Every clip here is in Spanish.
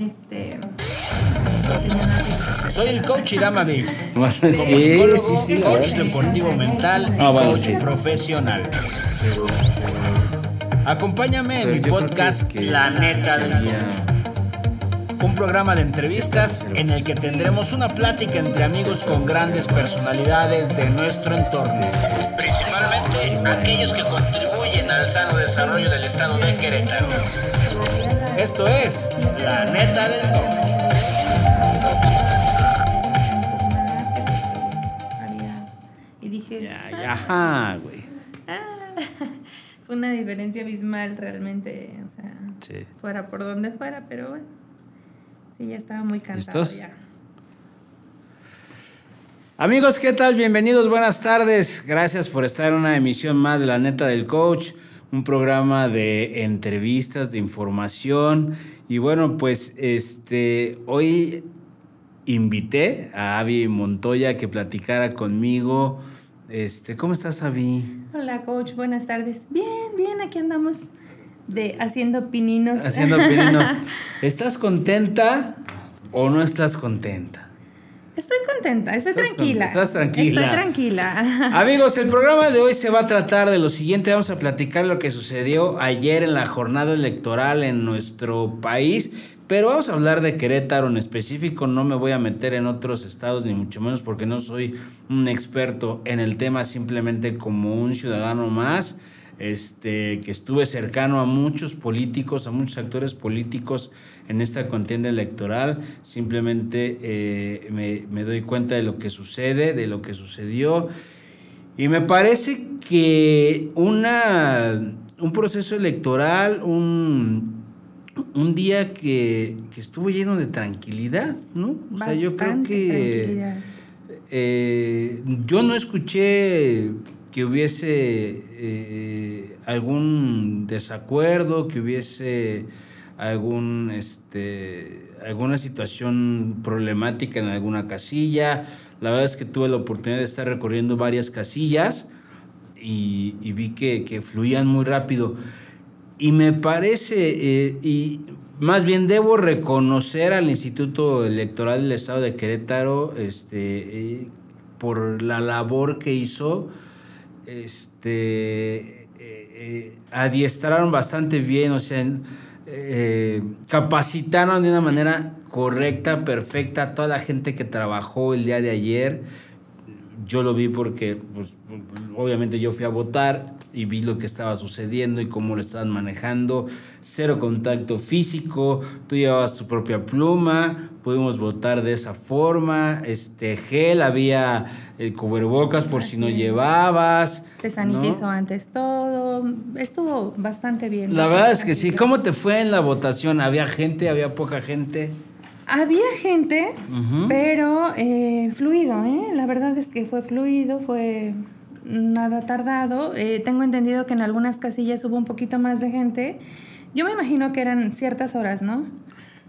Este. Soy el coach Irama Beef. Sí, psicólogo, sí, sí, coach deportivo mental y Ah, bueno, coach sí. profesional. Acompáñame en mi podcast que- La Neta del Coach. Un programa de entrevistas en el que tendremos una plática entre amigos con grandes personalidades de nuestro entorno. Principalmente aquellos que contribuyen al sano desarrollo del estado de Querétaro. Esto es La Neta del Coach. Y dije, Ya, ya, ajá, güey. fue una diferencia abismal realmente, o sea, Sí. fuera por donde fuera, pero bueno. Sí, ya estaba muy cansado ¿Listos? ya. Amigos, ¿qué tal? Bienvenidos, buenas tardes. Gracias por estar en una emisión más de La Neta del Coach, un programa de entrevistas, de información. Y bueno, pues este hoy invité a Avi Montoya que platicara conmigo. Este, ¿cómo estás, Avi? Hola, coach, buenas tardes. Bien, bien, aquí andamos de haciendo pininos. Haciendo pininos. ¿Estás contenta o no estás contenta? Estoy contenta, estoy Estás tranquila. con- estás tranquila. Estoy tranquila. Amigos, el programa de hoy se va a tratar de lo siguiente. Vamos a platicar lo que sucedió ayer en la jornada electoral en nuestro país. Pero vamos a hablar de Querétaro en específico. No me voy a meter en otros estados, ni mucho menos porque no soy un experto en el tema, simplemente como un ciudadano más. Este, que estuve cercano a muchos políticos, a muchos actores políticos en esta contienda electoral. Simplemente eh, me, me doy cuenta de lo que sucede, de lo que sucedió. Y me parece que una, un proceso electoral, un, un día que, que estuvo lleno de tranquilidad, ¿no? O sea, yo creo que eh, yo no escuché que hubiese eh, algún desacuerdo, que hubiese algún este alguna situación problemática en alguna casilla. La verdad es que tuve la oportunidad de estar recorriendo varias casillas y, vi que, que fluían muy rápido. Y me parece, eh, y más bien debo reconocer al Instituto Electoral del Estado de Querétaro este, eh, por la labor que hizo. Este, eh, eh, adiestraron bastante bien, o sea, eh, capacitaron de una manera correcta, perfecta a toda la gente que trabajó el día de ayer. Yo lo vi porque, pues, obviamente yo fui a votar y vi lo que estaba sucediendo y cómo lo estaban manejando. Cero contacto físico, tú llevabas tu propia pluma, pudimos votar de esa forma. Este gel, había el cubrebocas por si no es. llevabas. Se ¿no? sanitizó antes todo. Estuvo bastante bien. La verdad es que sí. ¿Cómo te fue en la votación? ¿Había gente? ¿Había poca gente? Había gente, pero eh, fluido, ¿eh? La verdad es que fue fluido, fue nada tardado. Eh, tengo entendido que en algunas casillas hubo un poquito más de gente. Yo me imagino que eran ciertas horas, ¿no?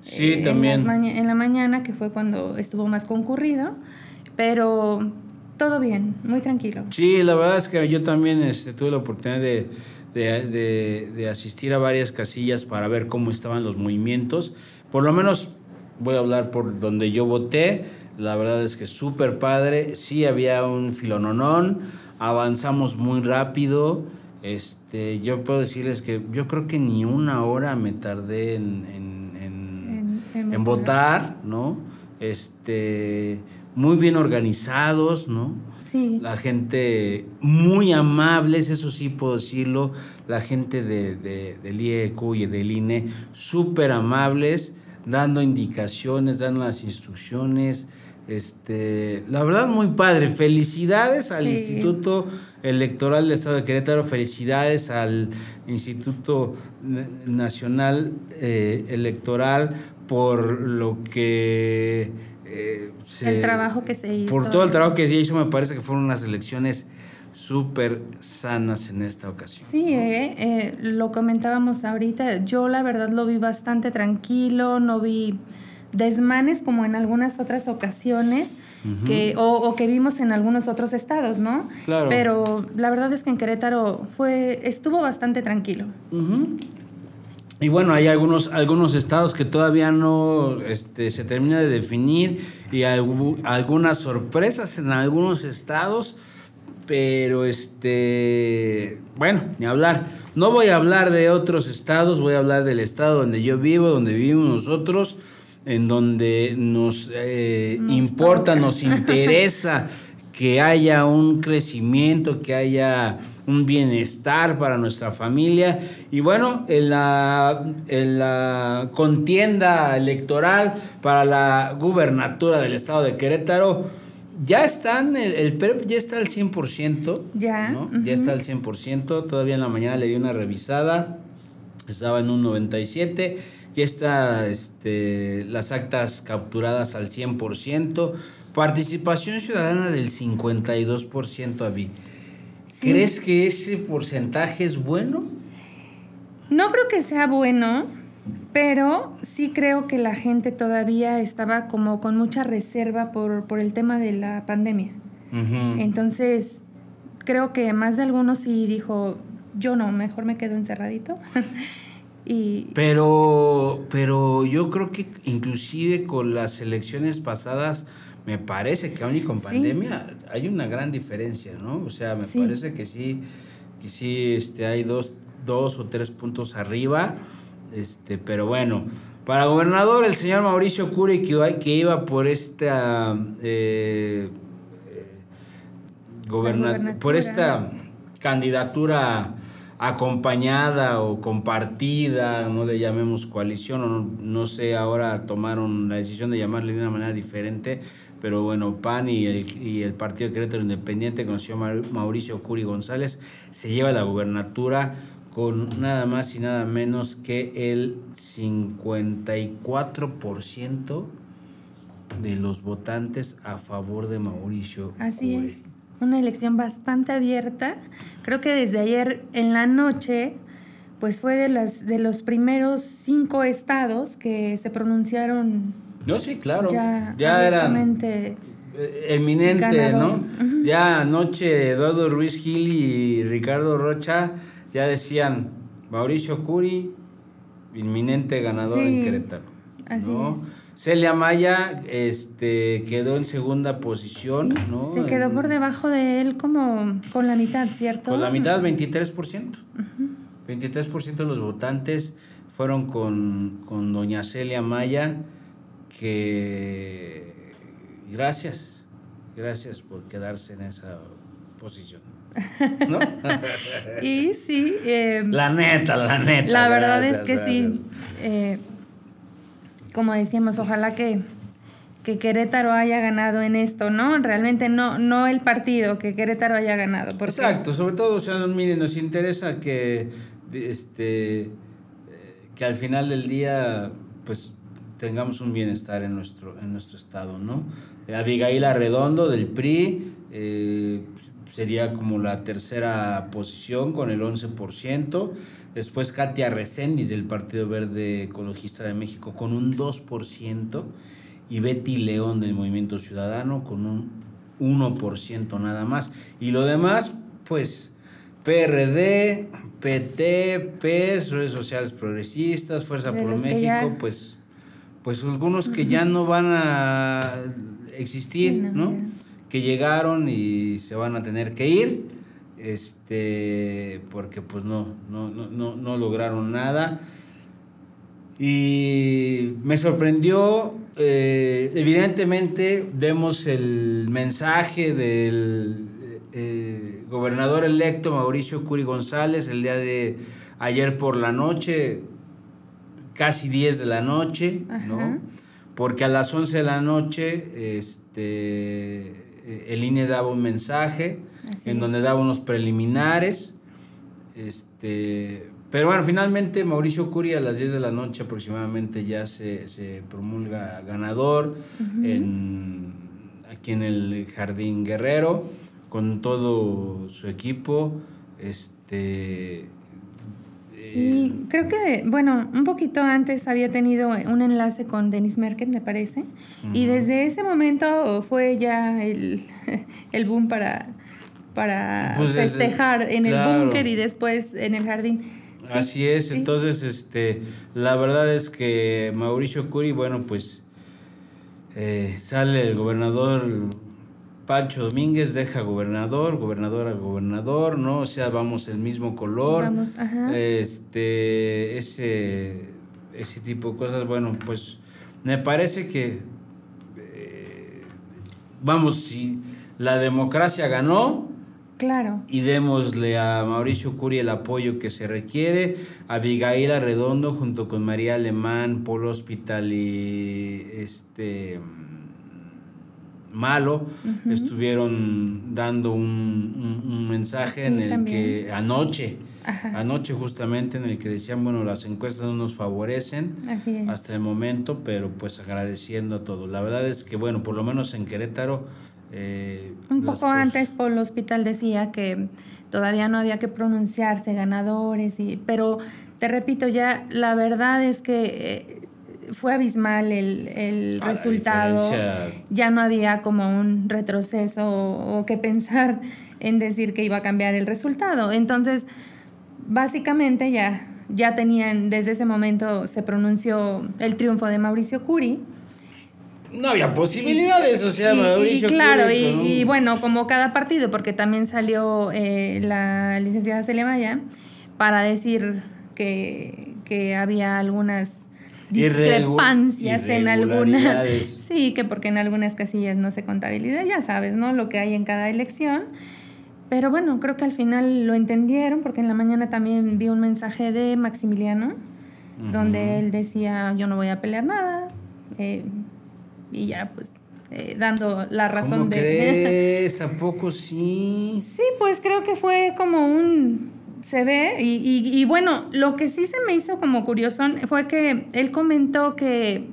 Sí, Eh, también. En, la mañana, que fue cuando estuvo más concurrido, pero todo bien, muy tranquilo. Sí, la verdad es que yo también este, tuve la oportunidad de, de- de- de asistir a varias casillas para ver cómo estaban los movimientos. Por lo menos voy a hablar por donde yo voté. La verdad es que súper padre. Sí, había un filononón. Avanzamos muy rápido. Este, yo puedo decirles que yo creo que ni una hora me tardé en, en- en- votar, ¿no? Este, muy bien organizados, ¿no? Sí. La gente muy amables, eso sí puedo decirlo. La gente de, de- del IEQ y del INE, súper amables, dando indicaciones, dando las instrucciones. Este, la verdad, muy padre. Felicidades al Sí. Instituto Electoral del Estado de Querétaro, felicidades al Instituto Nacional eh, Electoral por lo que eh, se- El trabajo que se hizo. por todo el trabajo que se hizo, me parece que fueron unas elecciones súper sanas en esta ocasión. Sí, eh, eh, lo comentábamos ahorita. Yo la verdad lo vi bastante tranquilo, no vi desmanes como en algunas otras ocasiones que, o, o que vimos en algunos otros estados, ¿no? Claro. Pero la verdad es que en Querétaro fue, estuvo bastante tranquilo. Y bueno, hay algunos, algunos estados que todavía no este, se termina de definir y hay algunas sorpresas en algunos estados, pero este, bueno, ni hablar. No voy a hablar de otros estados, voy a hablar del estado donde yo vivo, donde vivimos nosotros, en donde nos, eh, importa, nos interesa que haya un crecimiento, que haya un bienestar para nuestra familia. Y bueno, en la, en la contienda electoral para la gubernatura del estado de Querétaro, ya están, el, el PREP ya está al 100%. Ya. Ya está al 100%. Todavía en la mañana le di una revisada. Estaba en un 97. Ya está este, las actas capturadas al 100%. Participación ciudadana del 52%, Avi. ¿Crees que ese porcentaje es bueno? No creo que sea bueno, pero sí creo que la gente todavía estaba como con mucha reserva por, por el tema de la pandemia. Entonces, creo que más de algunos sí dijo, yo no, mejor me quedo encerradito. y... Pero, pero yo creo que inclusive con las elecciones pasadas me parece que aún y con pandemia hay una gran diferencia, ¿no? O sea, me parece que sí, que sí este, hay dos, dos o tres puntos arriba, este, pero bueno. Para gobernador, el señor Mauricio Curi, que, que iba por esta eh, eh por esta candidatura acompañada o compartida, no le llamemos coalición, o no, no, sé, ahora tomaron la decisión de llamarle de una manera diferente, pero bueno, PAN y el, y el Partido Querétaro Independiente, conoció Mauricio Curi González, se lleva la gubernatura con nada más y nada menos que el 54% de los votantes a favor de Mauricio. Así es, una elección bastante abierta. Creo que desde ayer en la noche, pues fue de, las, de los primeros cinco estados que se pronunciaron no, sí, claro. Ya, era eminente, ¿no? Ya anoche Eduardo Ruiz Gil y Ricardo Rocha ya decían Mauricio Curi, inminente ganador en Querétaro. Así es. Celia Maya este, quedó en segunda posición, ¿no? Se quedó por debajo de él como con la mitad, ¿cierto? Con la mitad, 23%. 23% de los votantes fueron con, con doña Celia Maya que gracias, gracias por quedarse en esa posición. ¿No? y sí. Em, la neta, la neta. La verdad es que sí. Eh, como decíamos, ojalá que, que Querétaro haya ganado en esto, ¿no? Realmente no, no el partido, que Querétaro haya ganado. Exacto, sobre todo, o sea, miren, nos interesa que, este, eh, que al final del día, pues tengamos un bienestar en nuestro, en nuestro estado, ¿no? Abigail Arredondo del PRI eh, sería como la tercera posición con el 11%. Después Katia Recendis del Partido Verde Ecologista de México con un 2%. Y Betty León del Movimiento Ciudadano con un 1% nada más. Y lo demás, pues PRD, PT, PES, redes sociales progresistas, Fuerza por México, pues pues algunos que ya no van a existir, no, Que llegaron y se van a tener que ir, este, porque pues no, no, no, no lograron nada. Y me sorprendió, eh, evidentemente vemos el mensaje del eh, gobernador electo Mauricio Curi González el día de ayer por la noche, casi 10 de la noche, ¿no? Porque a las 11 de la noche este, el INE daba un mensaje en donde daba unos preliminares. Este, pero bueno, finalmente Mauricio Curi a las 10 de la noche aproximadamente ya se, promulga ganador en, aquí en el Jardín Guerrero con todo su equipo. Este, Sí, eh, creo que, bueno, un poquito antes había tenido un enlace con Denis Merkel, me parece, y desde ese momento fue ya el, boom para, para pues festejar en el búnker y después en el jardín. Así es, entonces, este, la verdad es que Mauricio Curi, bueno, pues eh, sale el gobernador Pancho Domínguez, deja gobernador, gobernador a gobernador, ¿no? O sea, vamos el mismo color. Vamos, ajá. Este, ese, ese tipo de cosas, bueno, pues me parece que, eh, vamos, si la democracia ganó, Claro. Y démosle a Mauricio Curi el apoyo que se requiere. A Abigail Arredondo junto con María Alemán, Polo Hospital y este Malo estuvieron dando un, mensaje en el que anoche, anoche justamente en el que decían, bueno, las encuestas no nos favorecen hasta el momento, pero pues agradeciendo a todos. La verdad es que, bueno, por lo menos en Querétaro eh, un poco antes por el hospital decía que todavía no había que pronunciarse ganadores, y, pero te repito, ya la verdad es que eh, fue abismal el, resultado. Ya no había como un retroceso o, que pensar en decir que iba a cambiar el resultado. Entonces, básicamente ya, ya tenían, desde ese momento se pronunció el triunfo de Mauricio Curi no había posibilidades, o sea, y, claro, y, bueno, como cada partido, porque también salió eh, la licenciada Celia Maya para decir que, que había algunas discrepancias en algunas. Sí, que porque en algunas casillas no se contabiliza, ya sabes, ¿no? Lo que hay en cada elección. Pero bueno, creo que al final lo entendieron, porque en la mañana también vi un mensaje de Maximiliano, donde él decía, yo no voy a pelear nada. Eh, y ya pues eh, dando la razón ¿Cómo de... Crees? ¿A poco sí? Sí, pues creo que fue como un... Se ve y, y, bueno, lo que sí se me hizo como curioso fue que él comentó que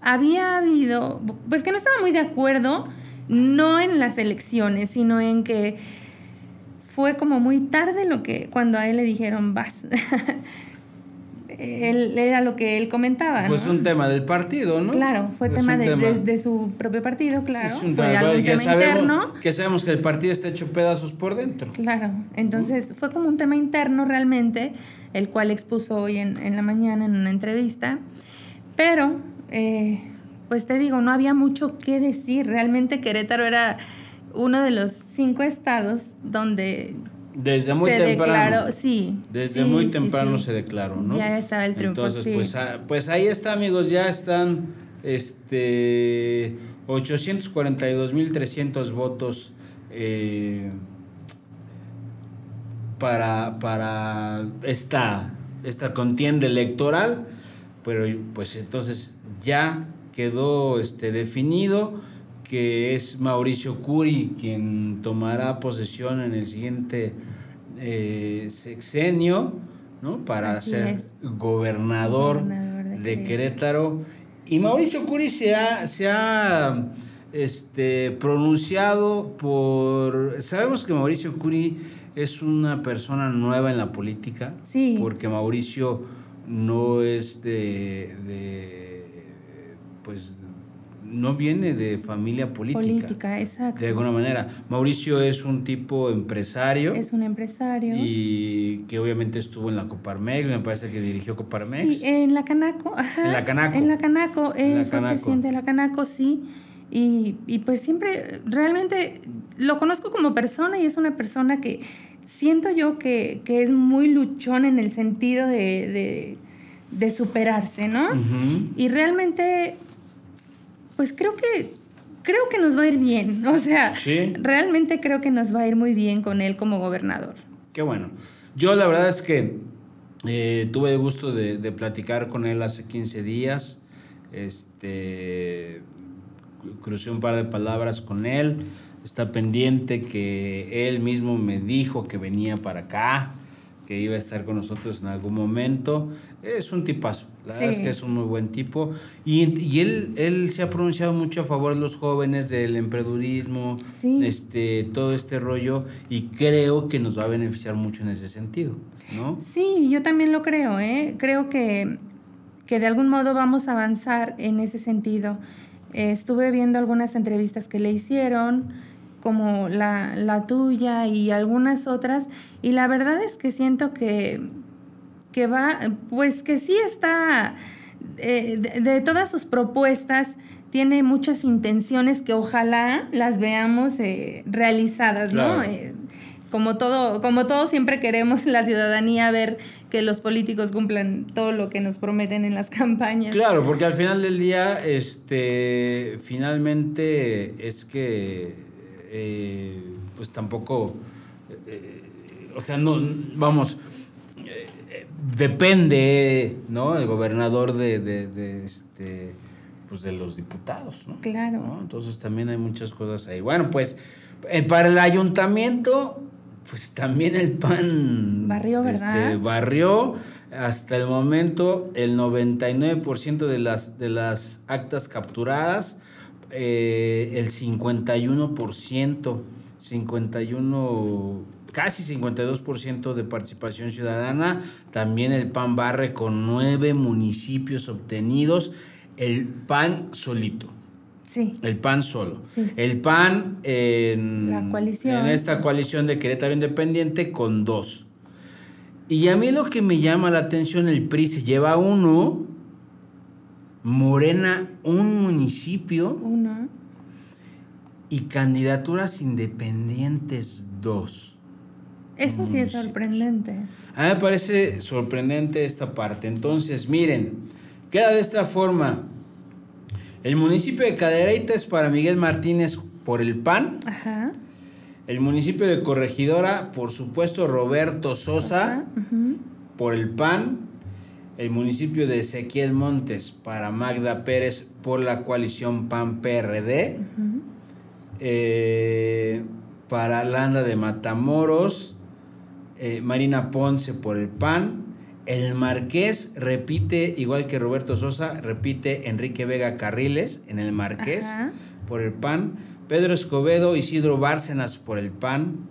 había habido, pues que no estaba muy de acuerdo, no en las elecciones, sino en que fue como muy tarde lo que cuando a él le dijeron vas. él, era lo que él comentaba. Pues un tema del partido, ¿no? Claro, fue tema, de, su propio partido, claro. fue algo que sabemos, interno. Que sabemos que el partido está hecho pedazos por dentro. Claro, entonces fue como un tema interno realmente, el cual expuso hoy en, en la mañana en una entrevista. Pero, eh, pues te digo, no había mucho que decir. Realmente Querétaro era uno de los cinco estados donde desde muy temprano. sí. Desde muy temprano se declaró, ¿no? Ya estaba el triunfo. Entonces, pues, ah, pues ahí está, amigos, ya están este 842.300 votos eh, para, para esta, esta contienda electoral, pero pues entonces ya quedó este, definido que es Mauricio Curi quien tomará posesión en el siguiente eh, sexenio, ¿no? Para ser gobernador, de, Querétaro. Y Mauricio Curi se ha, se ha este, pronunciado por... Sabemos que Mauricio Curi es una persona nueva en la política, sí. porque Mauricio no es de, de pues no viene de familia política. Política, exacto. De alguna manera. Mauricio es un tipo empresario. Es un empresario. Y que obviamente estuvo en la Coparmex, me parece que dirigió Coparmex. Sí, en la Canaco, ajá. En la Canaco. En la Canaco, él fue presidente de la Canaco, sí. Y, y, pues siempre, realmente lo conozco como persona y es una persona que siento yo que, que es muy luchón en el sentido de, de, de superarse, ¿no? Y realmente pues creo que creo que nos va a ir bien. O sea, realmente creo que nos va a ir muy bien con él como gobernador. Qué bueno. Yo la verdad es que eh, tuve el gusto de, platicar con él hace 15 días. Este, crucé un par de palabras con él. Está pendiente que él mismo me dijo que venía para acá, que iba a estar con nosotros en algún momento. Es un tipazo. La verdad es que es un muy buen tipo. Y, y, él, él se ha pronunciado mucho a favor de los jóvenes, del emprendurismo, este, todo este rollo, y creo que nos va a beneficiar mucho en ese sentido, ¿no? Sí, yo también lo creo, ¿eh? Creo que, que de algún modo vamos a avanzar en ese sentido. estuve viendo algunas entrevistas que le hicieron, como la, la tuya y algunas otras, y la verdad es que siento que que va, pues que sí está, eh, de, todas sus propuestas, tiene muchas intenciones que ojalá las veamos eh, realizadas, ¿no? Eh, como todo, como todos siempre queremos la ciudadanía ver que los políticos cumplan todo lo que nos prometen en las campañas. Claro, porque al final del día, este, finalmente es que, pues tampoco, o sea, no, vamos, depende, ¿no? El gobernador de, de, este, pues de los diputados, ¿no? Claro. Entonces también hay muchas cosas ahí. Bueno, pues eh, para el ayuntamiento, pues también el PAN... Barrió, ¿verdad? Este, barrió. Hasta el momento, el 99% de las, de las actas capturadas, eh, el 51%, 51 casi 52% de participación ciudadana. También el PAN barre con nueve municipios obtenidos. El PAN solito. Sí. El PAN solo. El PAN en, La coalición. en esta coalición de Querétaro Independiente con dos. Y a mí lo que me llama la atención, el PRI se lleva uno, Morena un municipio. Uno. Y candidaturas independientes dos. Eso sí es sorprendente. A mí me parece sorprendente esta parte. Entonces, miren, queda de esta forma. El municipio de Cadereyta es para Miguel Martínez por el PAN. Ajá. El municipio de Corregidora, por supuesto, Roberto Sosa por el PAN. El municipio de Ezequiel Montes para Magda Pérez por la coalición PAN-PRD. Eh, para Landa de Matamoros, eh, Marina Ponce por el PAN. El Marqués repite, igual que Roberto Sosa, repite Enrique Vega Carriles en el Marqués por el PAN. Pedro Escobedo, Isidro Bárcenas por el PAN.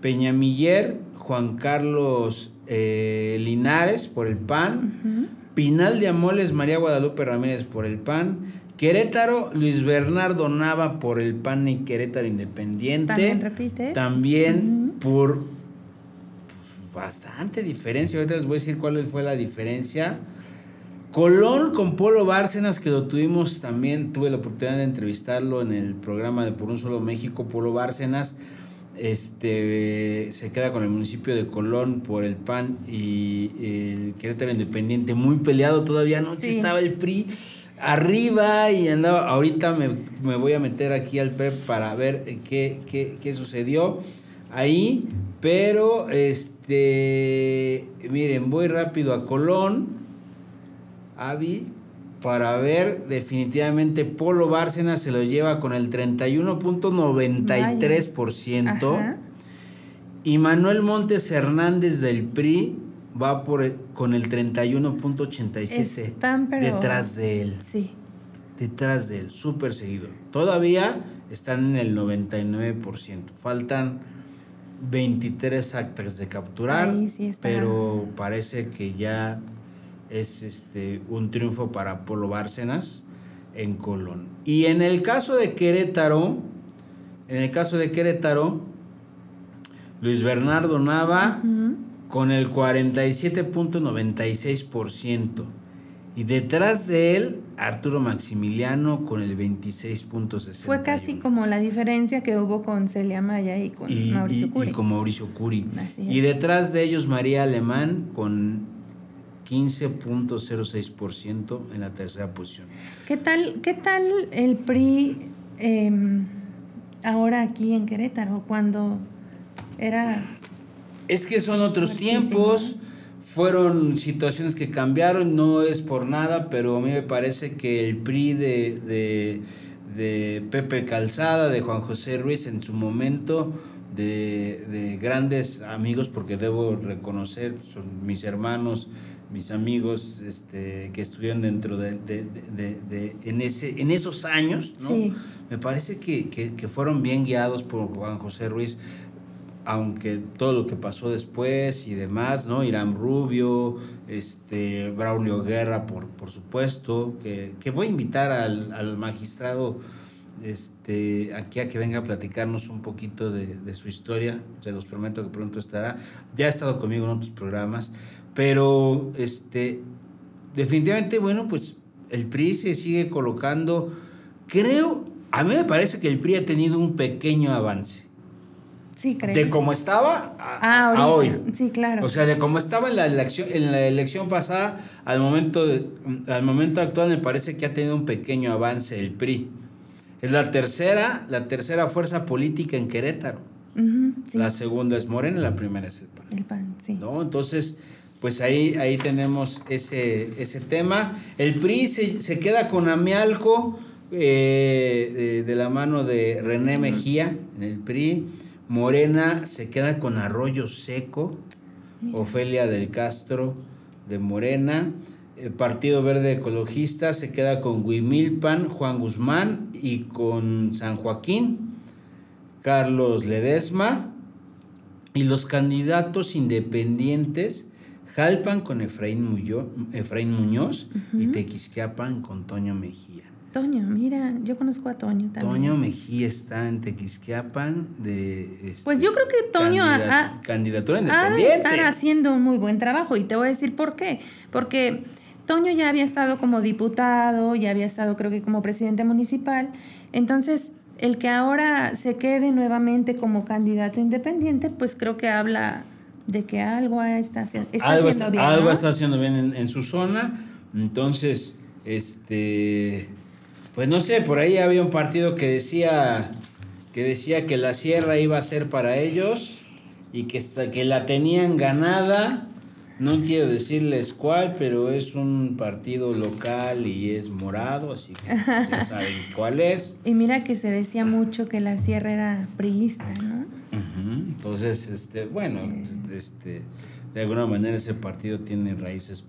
Peñamiller, Juan Carlos eh, Linares por el PAN. Pinal de Amoles, María Guadalupe Ramírez por el PAN. Querétaro, Luis Bernardo Nava por el PAN y Querétaro Independiente. También repite. También por bastante diferencia. Ahorita les voy a decir cuál fue la diferencia. Colón con Polo Bárcenas, que lo tuvimos también, tuve la oportunidad de entrevistarlo en el programa de Por un Solo México, Polo Bárcenas. Este se queda con el municipio de Colón por el PAN y el Querétaro Independiente, muy peleado todavía anoche estaba el PRI arriba y andaba. Ahorita me, voy a meter aquí al PREP para ver qué, qué, qué sucedió ahí. Pero, este, miren, voy rápido a Colón, Avi, para ver definitivamente Polo Bárcenas se lo lleva con el 31.93%. Y Manuel Montes Hernández del PRI va por con el 31.87 detrás de él. Sí. Detrás de él, súper seguido. Todavía están en el 99%. Faltan 23 actas de capturar, pero parece que ya es este un triunfo para Polo Bárcenas en Colón. Y en el caso de Querétaro, en el caso de Querétaro, Luis Bernardo Nava con el 47.96%. Y detrás de él, Arturo Maximiliano con el 26.60. Fue casi como la diferencia que hubo con Celia Maya y con Mauricio Curi. Y con Mauricio Curi. Y detrás de ellos, María Alemán con 15.06% en la tercera posición. ¿Qué tal, qué tal el PRI em, ahora aquí en Querétaro, cuando era... Es que son otros tiempos fueron situaciones que cambiaron, no es por nada, pero a mí me parece que el PRI de, Pepe Calzada, de Juan José Ruiz en su momento, de, grandes amigos, porque debo reconocer, son mis hermanos, mis amigos este, que estuvieron dentro de, en, ese, en esos años, me parece que, que fueron bien guiados por Juan José Ruiz aunque todo lo que pasó después y demás, ¿no? Irán Rubio, este, Braulio Guerra, por, por supuesto, que, voy a invitar al, magistrado este, aquí a que venga a platicarnos un poquito de, su historia, se los prometo que pronto estará, ya ha estado conmigo en otros programas, Pero, este, definitivamente, bueno, pues el PRI se sigue colocando, creo, a mí me parece que el PRI ha tenido un pequeño avance. Sí, creo. De cómo estaba a, ah, hoy. Sí, claro. O sea, de cómo estaba en la elección, en la elección pasada al momento, al momento actual me parece que ha tenido un pequeño avance el PRI. Es la tercera, la tercera fuerza política en Querétaro. La segunda es Morena, la primera es el PAN. El PAN, sí. ¿No? Entonces, pues ahí, ahí tenemos ese, ese tema. El PRI se, se queda con Amialco eh, de, la mano de René Mejía en el PRI. Morena se queda con Arroyo Seco, Ofelia del Castro de Morena. El Partido Verde Ecologista se queda con Huimilpan, Juan Guzmán y con San Joaquín, Carlos Ledesma. Y los candidatos independientes, Jalpan con Efraín, Muñoz y Tequisquiapan con Toño Mejía. Toño, mira, yo conozco a Toño también. Toño Mejía está en Tequisquiapan de... Este, pues yo creo que Toño ha, candidatura independiente. Ha estar haciendo un muy buen trabajo y te voy a decir por qué. Porque Toño ya había estado como diputado, ya había estado creo que como presidente municipal. Entonces, el que ahora se quede nuevamente como candidato independiente, pues creo que habla de que algo está, haciendo bien. Algo está haciendo bien en, en su zona. Entonces, este pues no sé, por ahí había un partido que decía que decía que la sierra iba a ser para ellos y que, que la tenían ganada. No quiero decirles cuál, pero es un partido local y es morado, así que ya saben cuál es. Y mira que se decía mucho que la sierra era priista, ¿no? Entonces, este, bueno, este, de alguna manera ese partido tiene raíces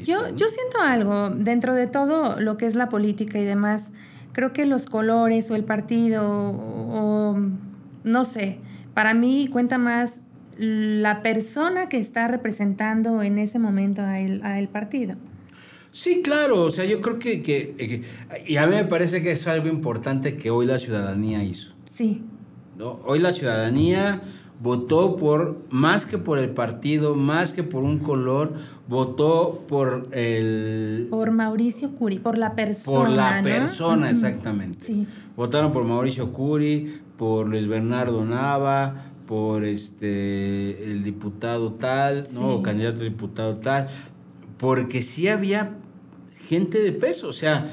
yo, yo siento algo, dentro de todo lo que es la política y demás, creo que los colores o el partido o, no sé, para mí cuenta más la persona que está representando en ese momento a el, a el partido. Sí, claro, o sea, yo creo que, que, y a mí me parece que es algo importante que hoy la ciudadanía hizo. Sí. ¿No? Hoy la ciudadanía votó por, más que por el partido, más que por un color, votó por el... Por Mauricio Curi, por la persona. Por la persona, exactamente. Sí. Votaron por Mauricio Curi, por Luis Bernardo Nava, por este el diputado tal, ¿no? O candidato a diputado tal, porque sí había gente de peso, o sea,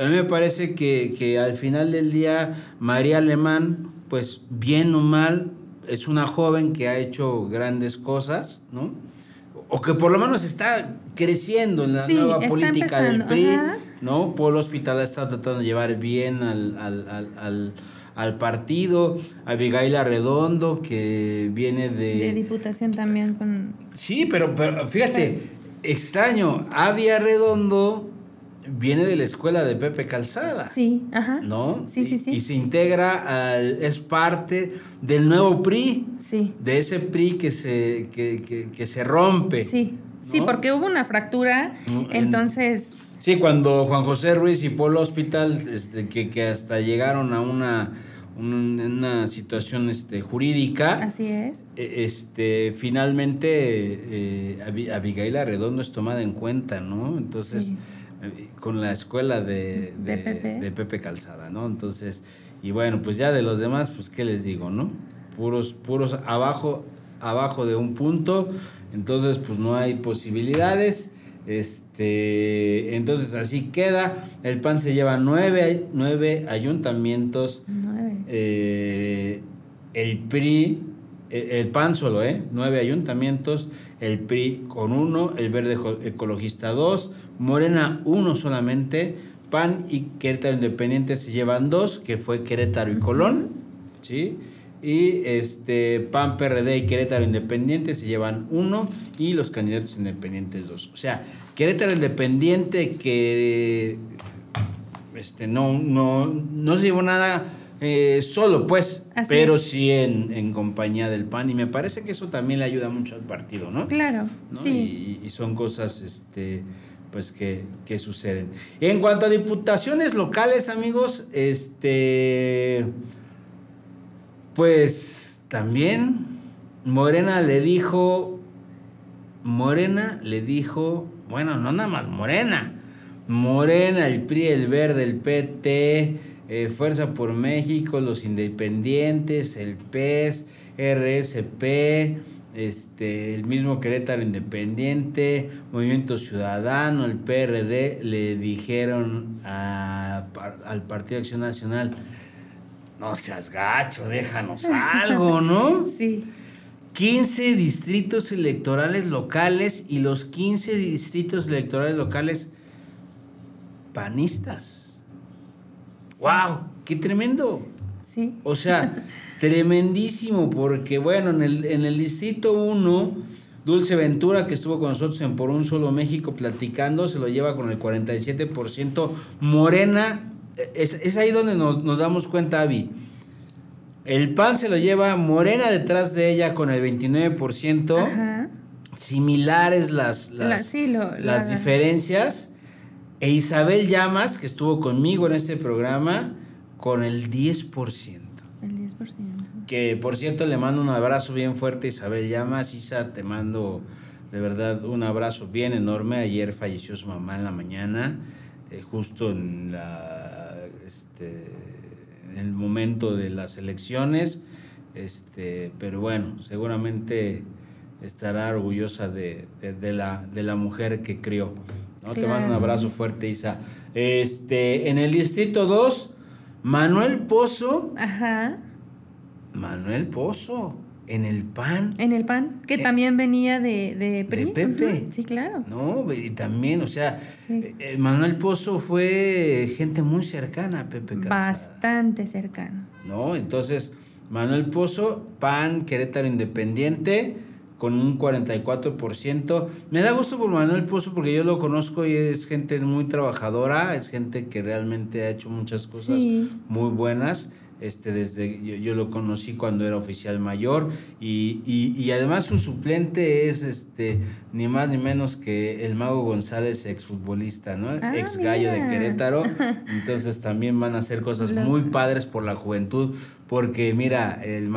a mí me parece que, que al final del día María Alemán, pues bien o mal, es una joven que ha hecho grandes cosas, ¿no? O que por lo menos está creciendo en la nueva política del PRI, ¿no? Polo Hospital ha estado tratando de llevar bien al, al, al, al partido. Abigail Arredondo, que viene de... De diputación también con... Sí, pero, pero fíjate, extraño, Avi Arredondo viene de la escuela de Pepe Calzada. Sí, ajá. ¿No? Sí, sí, sí. Y, se integra al, es parte del nuevo PRI. Sí. De ese PRI que se, que, que, se rompe. Sí. Sí, porque hubo una fractura, entonces... Sí, cuando Juan José Ruiz y Polo Hospital, este, que, que hasta llegaron a una, una situación este, jurídica. Así es. E, este, finalmente eh, Abigail Arredondo es tomada en cuenta, ¿no? Entonces con la escuela de, de, Pepe. Calzada, ¿no? Entonces, y bueno, pues ya de los demás, pues qué les digo, ¿no? Puros, puros abajo, abajo de un punto, entonces pues no hay posibilidades. Este, entonces así queda. El PAN se lleva nueve, nueve ayuntamientos. Eh, el PRI, eh, el PAN solo, ¿eh? Nueve ayuntamientos. El PRI con uno, el Verde Ecologista dos, Morena uno solamente, PAN y Querétaro Independiente se llevan dos, que fue Querétaro y Colón, ¿sí? Y este PAN, PRD y Querétaro Independiente se llevan uno y los candidatos independientes dos. O sea, Querétaro Independiente que este, no, no, no se llevó nada eh, solo, pues, pero sí en, compañía del PAN y me parece que eso también le ayuda mucho al partido, ¿no? Claro, sí. Y, y son cosas, este pues que, suceden. En cuanto a diputaciones locales, amigos, este pues también Morena le dijo Morena le dijo, bueno, no nada más Morena, Morena, el PRI, el Verde, el PT, eh, Fuerza por México, los Independientes, el PES, RSP, este, el mismo Querétaro Independiente, Movimiento Ciudadano, el PRD, le dijeron al Partido Acción Nacional, no seas gacho, déjanos algo, ¿no? Sí. 15 distritos electorales locales y los 15 distritos electorales locales panistas. ¡Wow! ¡Qué tremendo! Sí. O sea, tremendísimo, porque bueno, en el, en el distrito 1, Dulce Ventura, que estuvo con nosotros en Por un Solo México platicando, se lo lleva con el 47%. Morena, es, es ahí donde nos, nos damos cuenta, Avi el PAN se lo lleva Morena detrás de ella con el 29%. Similares las, las, las diferencias. E Isabel Llamas, que estuvo conmigo en este programa, con el 10%. El 10%. Que por cierto le mando un abrazo bien fuerte Isabel Llamas. Isa, te mando de verdad un abrazo bien enorme. Ayer falleció su mamá en la mañana, eh, justo en la... Este, el momento de las elecciones, este, pero bueno, seguramente estará orgullosa de, la, de la mujer que crió. ¿no? Te mando un abrazo fuerte, Isa. Este, en el distrito 2, Manuel Pozo. Ajá. Manuel Pozo. En el PAN. En el PAN, que eh, también venía de, de, de Pepe. Sí, claro. No, y también, o sea, eh, Manuel Pozo fue gente muy cercana a Pepe Calzada. Bastante cercano. No, entonces, Manuel Pozo, PAN, Querétaro Independiente, con un 44%. Me da gusto por Manuel Pozo porque yo lo conozco y es gente muy trabajadora, es gente que realmente ha hecho muchas cosas muy buenas. Este, desde yo, lo conocí cuando era oficial mayor y, y, además su suplente es este ni más ni menos que el Mago González, exfutbolista, ¿no? Ah, Ex gallo de Querétaro. Entonces también van a hacer cosas muy padres por la juventud. Porque mira, el,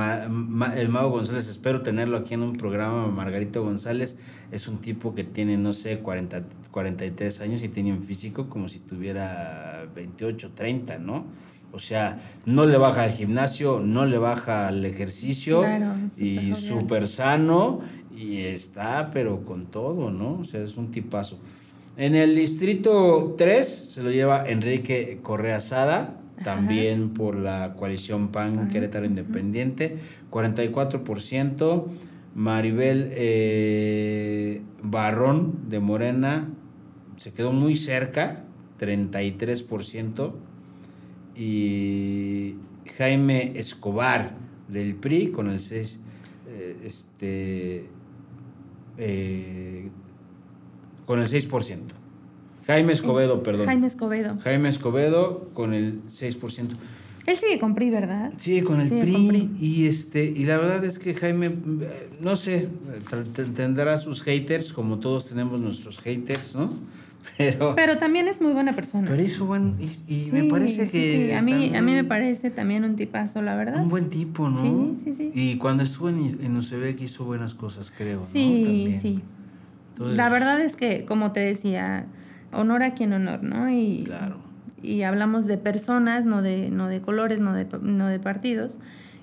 el Mago González, espero tenerlo aquí en un programa, Margarito González, es un tipo que tiene, no sé, 40, 43 años y tiene un físico como si tuviera 28, 30, ¿no? O sea, no le baja al gimnasio, no le baja al ejercicio y súper sano y está, pero con todo, ¿no? O sea, es un tipazo. En el distrito 3 se lo lleva Enrique Correa Sada, también por la coalición PAN Querétaro Independiente, 44%. Maribel eh, Barrón de Morena se quedó muy cerca, 33% y Jaime Escobar del PRI con el 6, eh, este, eh, con el 6%. Jaime Escobedo, perdón. Jaime Escobedo. Jaime Escobedo con el 6%. Él sigue con PRI, ¿verdad? Sí, con el PRI, Y este, y la verdad es que Jaime, no sé, tendrá sus haters, como todos tenemos nuestros haters, ¿no? Pero, también es muy buena persona. Pero hizo buen. Y, me parece que. Sí, A, mí, a mí me parece también un tipazo, la verdad. Un buen tipo, ¿no? Sí, sí, sí. Y cuando estuvo en, en UCB hizo buenas cosas, creo. Sí, sí. la verdad es que, como te decía, honor a quien honor, ¿no? Y, claro. Y hablamos de personas, no de, no de colores, no de, no de partidos.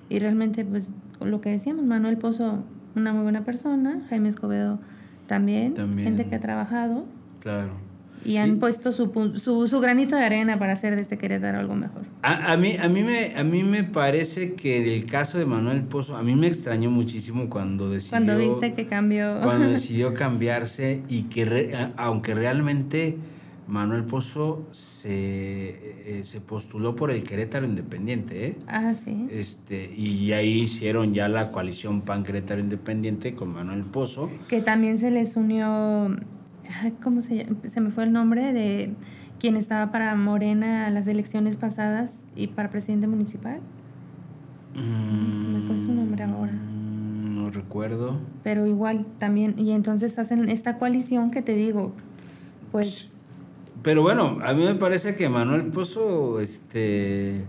Y realmente, pues, lo que decíamos, Manuel Pozo, una muy buena persona, Jaime Escobedo también, también. gente que ha trabajado. Claro y han puesto su, su, su, granito de arena para hacer de este Querétaro algo mejor. A, a, mí, a, mí me, a mí me parece que el caso de Manuel Pozo, a mí me extrañó muchísimo cuando decidió... Cuando viste que cambió. Cuando decidió cambiarse y que aunque realmente Manuel Pozo se, eh, se postuló por el Querétaro Independiente, ¿eh? Ah, sí. Este, y ahí hicieron ya la coalición PAN Querétaro Independiente con Manuel Pozo. Que también se les unió ¿cómo se llama? Se me fue el nombre de quien estaba para Morena las elecciones pasadas y para presidente municipal. se me fue su nombre ahora. Mm, no recuerdo. Pero igual, también. Y entonces hacen esta coalición que te digo, pues... Pero bueno, a mí me parece que Manuel Pozo, este...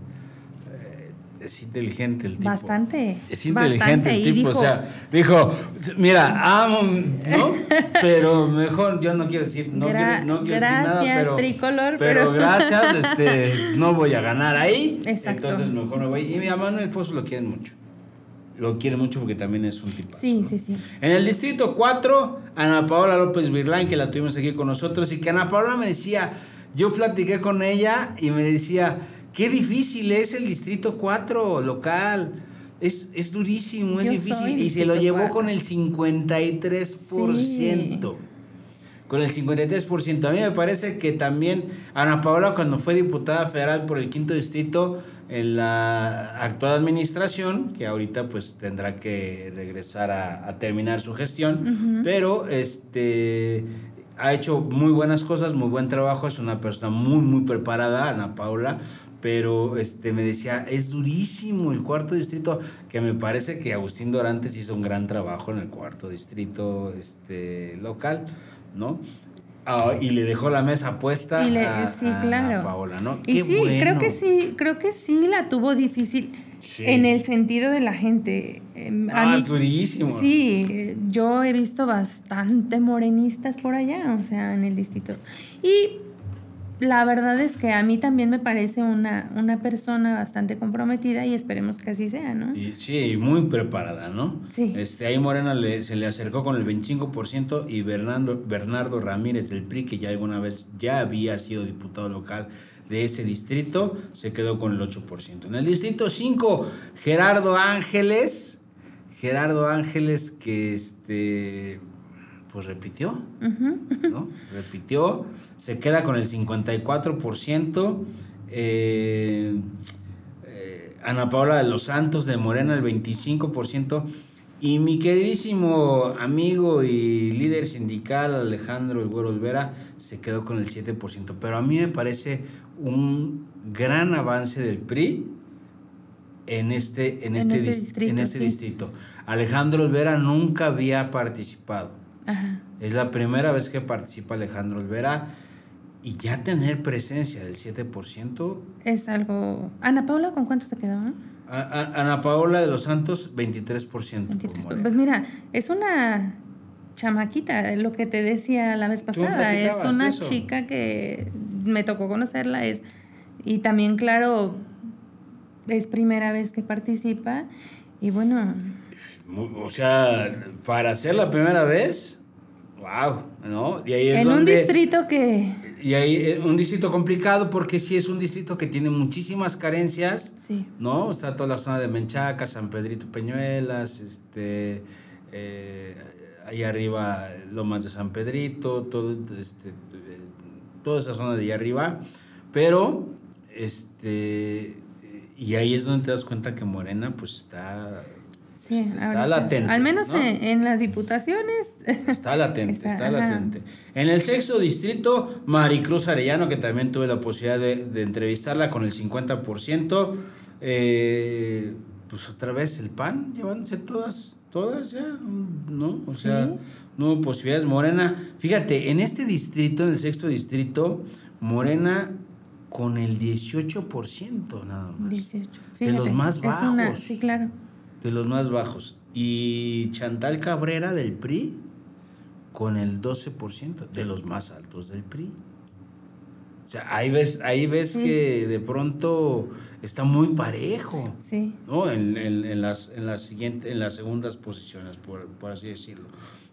Es inteligente el tipo. Bastante. Es inteligente el tipo, o sea, dijo, mira, amo, ¿no? Pero mejor, yo no quiero decir, no quiero, no quiero decir nada, pero, tricolor, pero, gracias, este, no voy a ganar ahí. Exacto. Entonces mejor me voy. Y mi en el pozo lo quieren mucho. Lo quiere mucho porque también es un tipo. Sí, sí, sí. En el distrito 4, Ana Paola López Virlain, que la tuvimos aquí con nosotros, y que Ana Paola me decía, yo platiqué con ella y me decía, qué difícil es el distrito 4 local. Es, es durísimo, es difícil. Y se lo llevó con el 53%. Con el 53%. A mí me parece que también Ana Paola, cuando fue diputada federal por el quinto distrito, en la actual administración, que ahorita pues tendrá que regresar a, terminar su gestión, pero este ha hecho muy buenas cosas, muy buen trabajo, es una persona muy, muy preparada, Ana Paula, pero este me decía, es durísimo el cuarto distrito, que me parece que Agustín Dorantes hizo un gran trabajo en el cuarto distrito este, local, ¿no? Ah, y le dejó la mesa puesta a, sí, claro. Paola, ¿no? Y sí, creo que sí, creo que sí la tuvo difícil en el sentido de la gente. Em, ah, es durísimo. Sí, yo he visto bastante morenistas por allá, o sea, en el distrito. Y la verdad es que a mí también me parece una, una persona bastante comprometida y esperemos que así sea, ¿no? Y, sí, muy preparada, ¿no? Sí. Este, ahí Morena le, se le acercó con el 25% y Bernardo, Bernardo Ramírez del PRI, que ya alguna vez ya había sido diputado local de ese distrito, se quedó con el 8%. En el distrito 5, Gerardo Ángeles, Gerardo Ángeles que este, pues repitió, ¿no? Repitió se queda con el 54%. Eh, eh, Ana Paula de los Santos de Morena el 25%. Y mi queridísimo amigo y líder sindical Alejandro El Olvera se quedó con el 7%. Pero a mí me parece un gran avance del PRI en este, en este, distrito, en este distrito. Alejandro Olvera nunca había participado. Es la primera vez que participa Alejandro Olvera y ya tener presencia del 7%. Es algo... Ana Paula, ¿con cuánto se quedó? Ana Paula de los Santos, 23%. pues mira, es una chamaquita, lo que te decía la vez pasada. Es una chica que me tocó conocerla. Es, y también, claro, es primera vez que participa. Y bueno... O sea, para ser la primera vez Wow, ¿no? Y ahí es en un distrito que... Y ahí es un distrito complicado porque sí es un distrito que tiene muchísimas carencias, sí. ¿no? Está toda la zona de Menchaca, San Pedrito Peñuelas, este, eh, ahí arriba Lomas de San Pedrito, todo, este, toda esa zona de ahí arriba, pero, este, y ahí es donde te das cuenta que Morena pues está está latente. Al menos en, las diputaciones. Está latente, está, latente. En el sexto distrito, Maricruz Arellano, que también tuve la posibilidad de, entrevistarla con el 50%. Eh, pues otra vez el PAN, llevándose todas, todas ya, ¿no? O sea, no hubo posibilidades. Morena, fíjate, en este distrito, en el sexto distrito, Morena con el 18% nada más. 18. de los más bajos. sí, claro de los más bajos. Y Chantal Cabrera del PRI con el 12% de los más altos del PRI. O sea, ahí ves, ahí ves que de pronto está muy parejo. Sí. ¿no? En, en, las, en, las siguiente, en las segundas posiciones, por, por, así decirlo.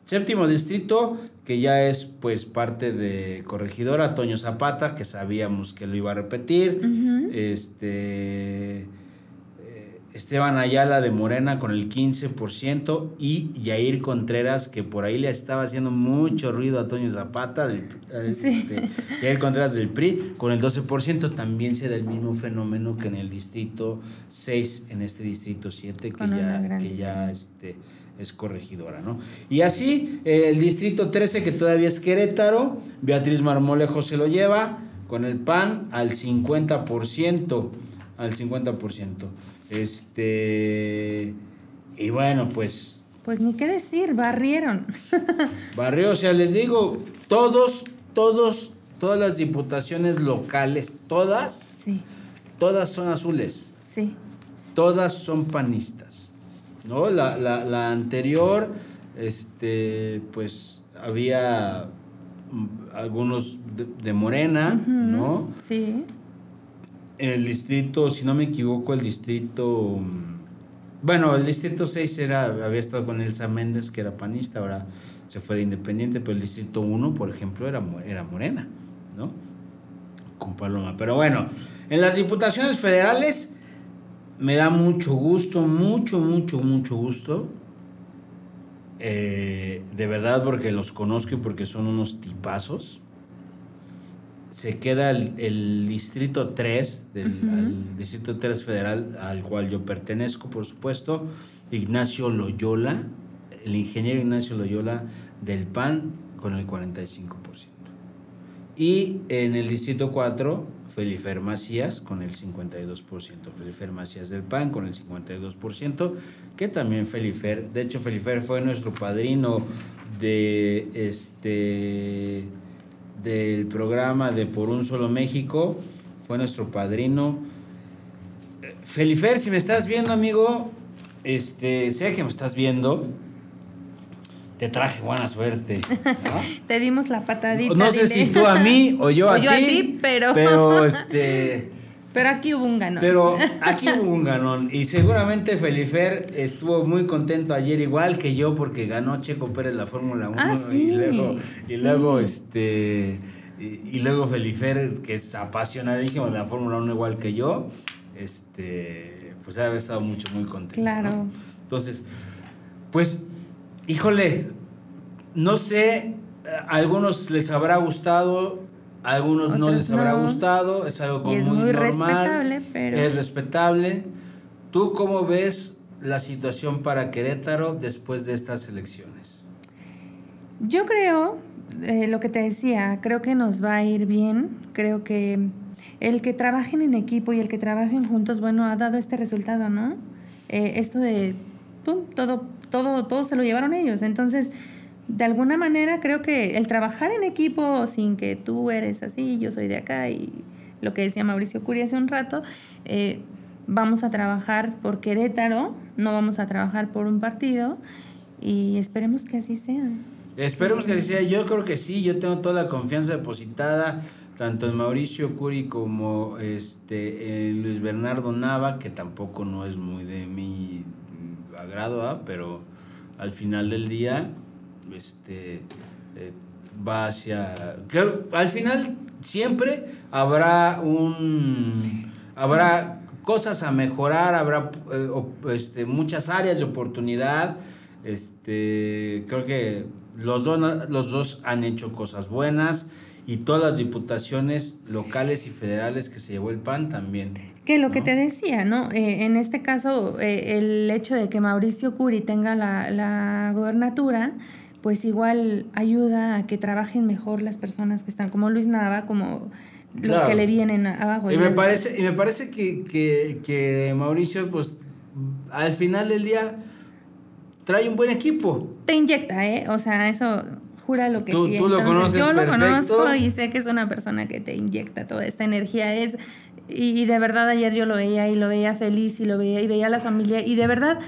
Séptimo distrito, que ya es pues parte de Corregidora, Toño Zapata, que sabíamos que lo iba a repetir. Este Esteban Ayala de Morena con el 15% y Yair Contreras, que por ahí le estaba haciendo mucho ruido a Toño Zapata, del, este, Yair Contreras del PRI, con el 12%. También se da el mismo fenómeno que en el distrito 6, en este distrito 7, que ya, que ya este, es corregidora. ¿no? Y así, el distrito 13, que todavía es Querétaro, Beatriz Marmolejo se lo lleva con el PAN al 50%. Al 50%. Este. Y bueno, pues. Pues ni qué decir, barrieron. Barrió, o sea, les digo, todos, todos, todas las diputaciones locales, todas. Sí. Todas son azules. Sí. todas son panistas. ¿no? La, la, la anterior, este, pues había mm, algunos de, Morena, ¿no? Sí. El distrito, si no me equivoco, el distrito... Mm, bueno, el distrito 6 era, había estado con Elsa Méndez, que era panista, ahora se fue de independiente, pero el distrito 1, por ejemplo, era, era Morena, ¿no? Con Paloma. Pero bueno, en las diputaciones federales me da mucho gusto, mucho, mucho, mucho gusto. Eh, de verdad, porque los conozco y porque son unos tipazos. Se queda el, distrito 3, del distrito 3 federal, al cual yo pertenezco, por supuesto. Ignacio Loyola, el ingeniero Ignacio Loyola del PAN, con el 45%. Y en el distrito 4, Felifer Macías con el 52%, Felifer Macías del PAN con el 52%, que también Felifer, de hecho Felifer fue nuestro padrino de este del programa de Por un solo México, fue nuestro padrino. Felifer, si me estás viendo, amigo, este, sé que me estás viendo, te traje buena suerte. te dimos la patadita. No sé si tú a mí o yo, a, ti, pero... Pero este... Pero aquí hubo un ganón. Pero aquí hubo un ganón. Y seguramente Felifer estuvo muy contento ayer, igual que yo, porque ganó Checo Pérez la Fórmula 1. Ah, y luego, y luego este. Y, luego Felifer, que es apasionadísimo de la Fórmula 1 igual que yo, este, pues ha estado mucho, muy contento. Claro. Entonces, pues híjole, no sé, a algunos les habrá gustado, a algunos no les habrá gustado, es algo como muy, normal, respetable, pero... es respetable. ¿Tú cómo ves la situación para Querétaro después de estas elecciones? Yo creo, eh, lo que te decía, creo que nos va a ir bien, creo que el que trabajen en equipo y el que trabajen juntos, bueno, ha dado este resultado, ¿no? Eh, esto de, pum, todo todo, todo se lo llevaron ellos. Entonces, de alguna manera creo que el trabajar en equipo sin que tú eres así, yo soy de acá y lo que decía Mauricio Curi hace un rato, eh, vamos a trabajar por Querétaro, no vamos a trabajar por un partido y esperemos que así sea. Esperemos que así sea, yo creo que sí, yo tengo toda la confianza depositada tanto en Mauricio Curi como este en Luis Bernardo Nava, que tampoco no es muy de mi agrado, pero al final del día este, eh, va hacia... Claro, al final siempre habrá un... Habrá cosas a mejorar, habrá eh, este, muchas áreas de oportunidad. Este, creo que los dos, los dos han hecho cosas buenas y todas las diputaciones locales y federales que se llevó el PAN también. Que lo que te decía, ¿no? Eh, en este caso, eh, el hecho de que Mauricio Curi tenga la, la gobernatura, pues igual ayuda a que trabajen mejor las personas que están, como Luis Nava, como los que le vienen abajo. Y me parece, y me parece que, que, que Mauricio, pues, al final del día trae un buen equipo. Te inyecta, ¿eh? O sea, eso jura lo que tú, sí. Tú lo conoces Yo lo conozco y sé que es una persona que te inyecta toda esta energía. Es, y, de verdad ayer yo lo veía y lo veía feliz y lo veía y veía a la familia y de verdad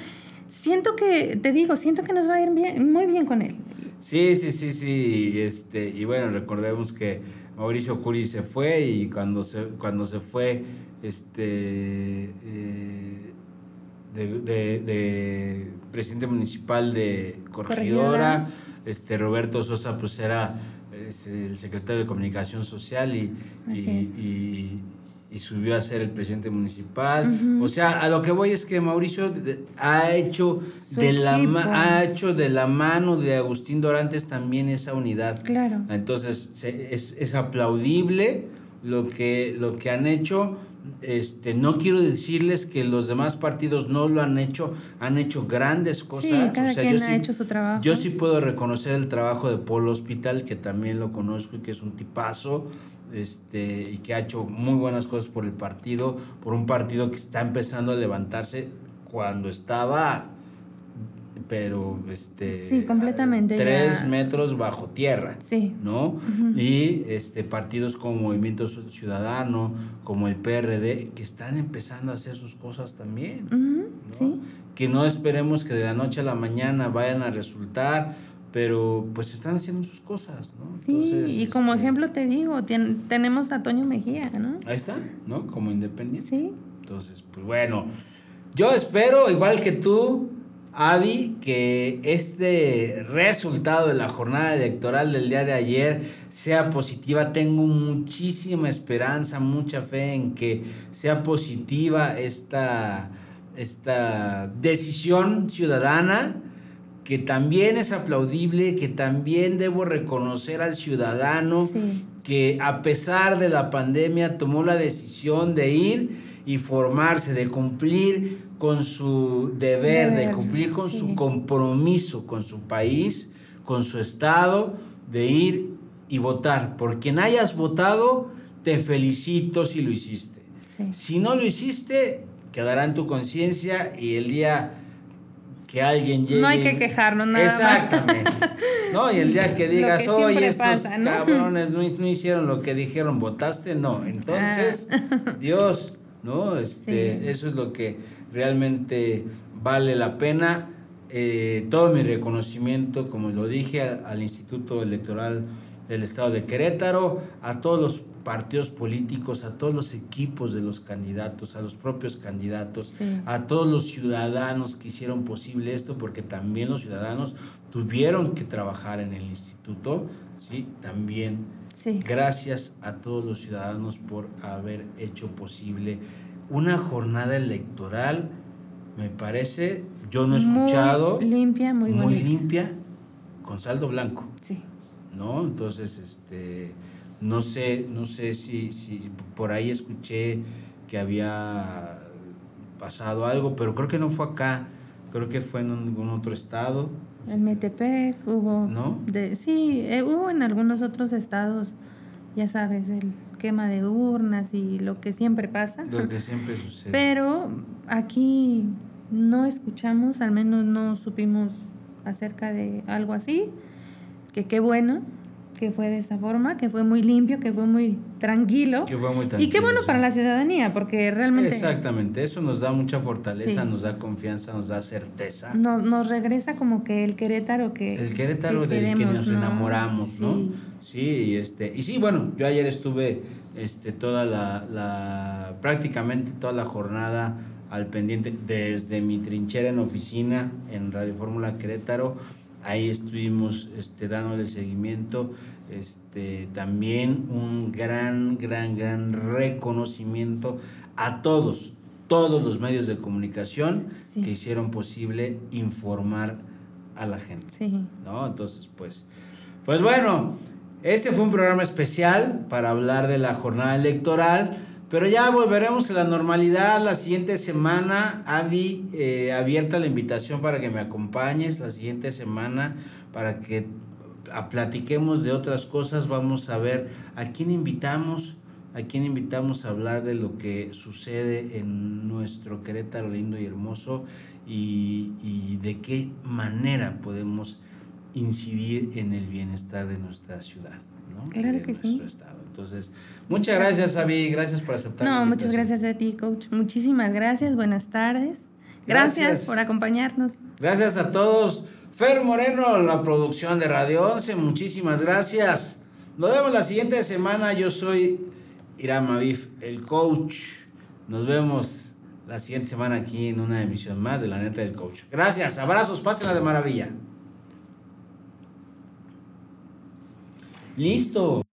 siento que, te digo, siento que nos va a ir bien, muy bien con él. Sí, sí, sí, sí. Este, y bueno, recordemos que Mauricio Curi se fue y cuando se, cuando se fue, este... Eh, de, presidente municipal de Corregidora, este Roberto Sosa pues era el secretario de comunicación social y, y, y, subió a ser el presidente municipal. O sea, a lo que voy es que Mauricio ha hecho, de la, ha hecho de la mano de Agustín Dorantes también esa unidad. Claro. Entonces es, es aplaudible lo que, lo que han hecho este, no quiero decirles que los demás partidos no lo han hecho, han hecho grandes cosas. Sí, cada quien ha hecho su trabajo. Yo sí puedo reconocer el trabajo de Polo Hospital, que también lo conozco y que es un tipazo, este, y que ha hecho muy buenas cosas por el partido, por un partido que está empezando a levantarse cuando estaba pero este Sí, completamente, tres ya. metros bajo tierra Sí. no y este partidos como Movimiento Ciudadano como el PRD que están empezando a hacer sus cosas también. Sí. que no esperemos que de la noche a la mañana vayan a resultar pero pues están haciendo sus cosas no Sí, Entonces, y como este, ejemplo te digo, tien- tenemos a Toño Mejía, ¿no? ahí está no como independiente Sí. entonces, pues bueno, yo espero, igual que tú, Avi, que este resultado de la jornada electoral del día de ayer sea positiva. Tengo muchísima esperanza, mucha fe en que sea positiva esta, esta decisión ciudadana que también es aplaudible, que también debo reconocer al ciudadano Sí. que a pesar de la pandemia tomó la decisión de ir y formarse, de cumplir con su deber, de cumplir con sí. su compromiso con su país, con su estado, de ir y votar. Por quien hayas votado, te felicito si lo hiciste. Sí. Si no lo hiciste, quedará en tu conciencia y el día que alguien llegue. No hay que quejarnos nada más. Exactamente. No, y el día que digas, que oye, estos pasa, ¿no?" cabrones no, no hicieron lo que dijeron, votaste, no. Entonces, Dios, ¿no? Este, Ah. Sí. Eso es lo que realmente vale la pena. Eh, todo mi reconocimiento, como lo dije, al Instituto Electoral del Estado de Querétaro, a todos los partidos políticos, a todos los equipos de los candidatos, a los propios candidatos, Sí. a todos los ciudadanos que hicieron posible esto, porque también los ciudadanos tuvieron que trabajar en el instituto, ¿sí? También Sí. Gracias a todos los ciudadanos por haber hecho posible una jornada electoral, me parece, yo no he escuchado, Muy limpia, muy, muy bonita. limpia, con saldo blanco, Sí. ¿no? Entonces, este, no sé, no sé si, si por ahí escuché que había pasado algo, pero creo que no fue acá, creo que fue en algún otro estado, En Metepec hubo. ¿no? De, sí, eh, hubo en algunos otros estados, ya sabes, el quema de urnas y lo que siempre pasa. Lo que siempre sucede. Pero aquí no escuchamos, al menos no supimos acerca de algo así. Que qué bueno que fue de esa forma, que fue muy limpio, que fue muy tranquilo. que fue muy y qué tranquilo, bueno sí. para la ciudadanía, porque realmente Exactamente, eso nos da mucha fortaleza, Sí. nos da confianza, nos da certeza. nos, nos regresa como que el Querétaro que El Querétaro que del que queremos, nos ¿no? enamoramos, ¿no? Sí. Sí, y este, y sí, bueno, yo ayer estuve este toda la, la prácticamente toda la jornada al pendiente desde mi trinchera en oficina en Radio Fórmula Querétaro. Ahí estuvimos este, dándole seguimiento. Este, también un gran, gran, gran reconocimiento a todos, todos los medios de comunicación Sí. que hicieron posible informar a la gente. Sí. ¿no? Entonces, pues, pues bueno, este fue un programa especial para hablar de la jornada electoral, pero ya volveremos a la normalidad la siguiente semana. Avi, eh, abierta la invitación para que me acompañes la siguiente semana para que platiquemos de otras cosas. Vamos a ver a quién invitamos. ¿A quién invitamos a hablar de lo que sucede en nuestro Querétaro lindo y hermoso y, y de qué manera podemos incidir en el bienestar de nuestra ciudad? ¿no? Claro de que sí. nuestro estado. Entonces, muchas gracias, Avi. Gracias por aceptar. la No, muchas gracias a ti, coach. Muchísimas gracias. Buenas tardes. Gracias, Gracias. por acompañarnos. Gracias a todos. Fer Moreno, la producción de Radio 11, muchísimas gracias. Nos vemos la siguiente semana. Yo soy Iram Avif, el coach. Nos vemos la siguiente semana aquí en una emisión más de La Neta del Coach. Gracias, abrazos, pásenla de maravilla. Listo.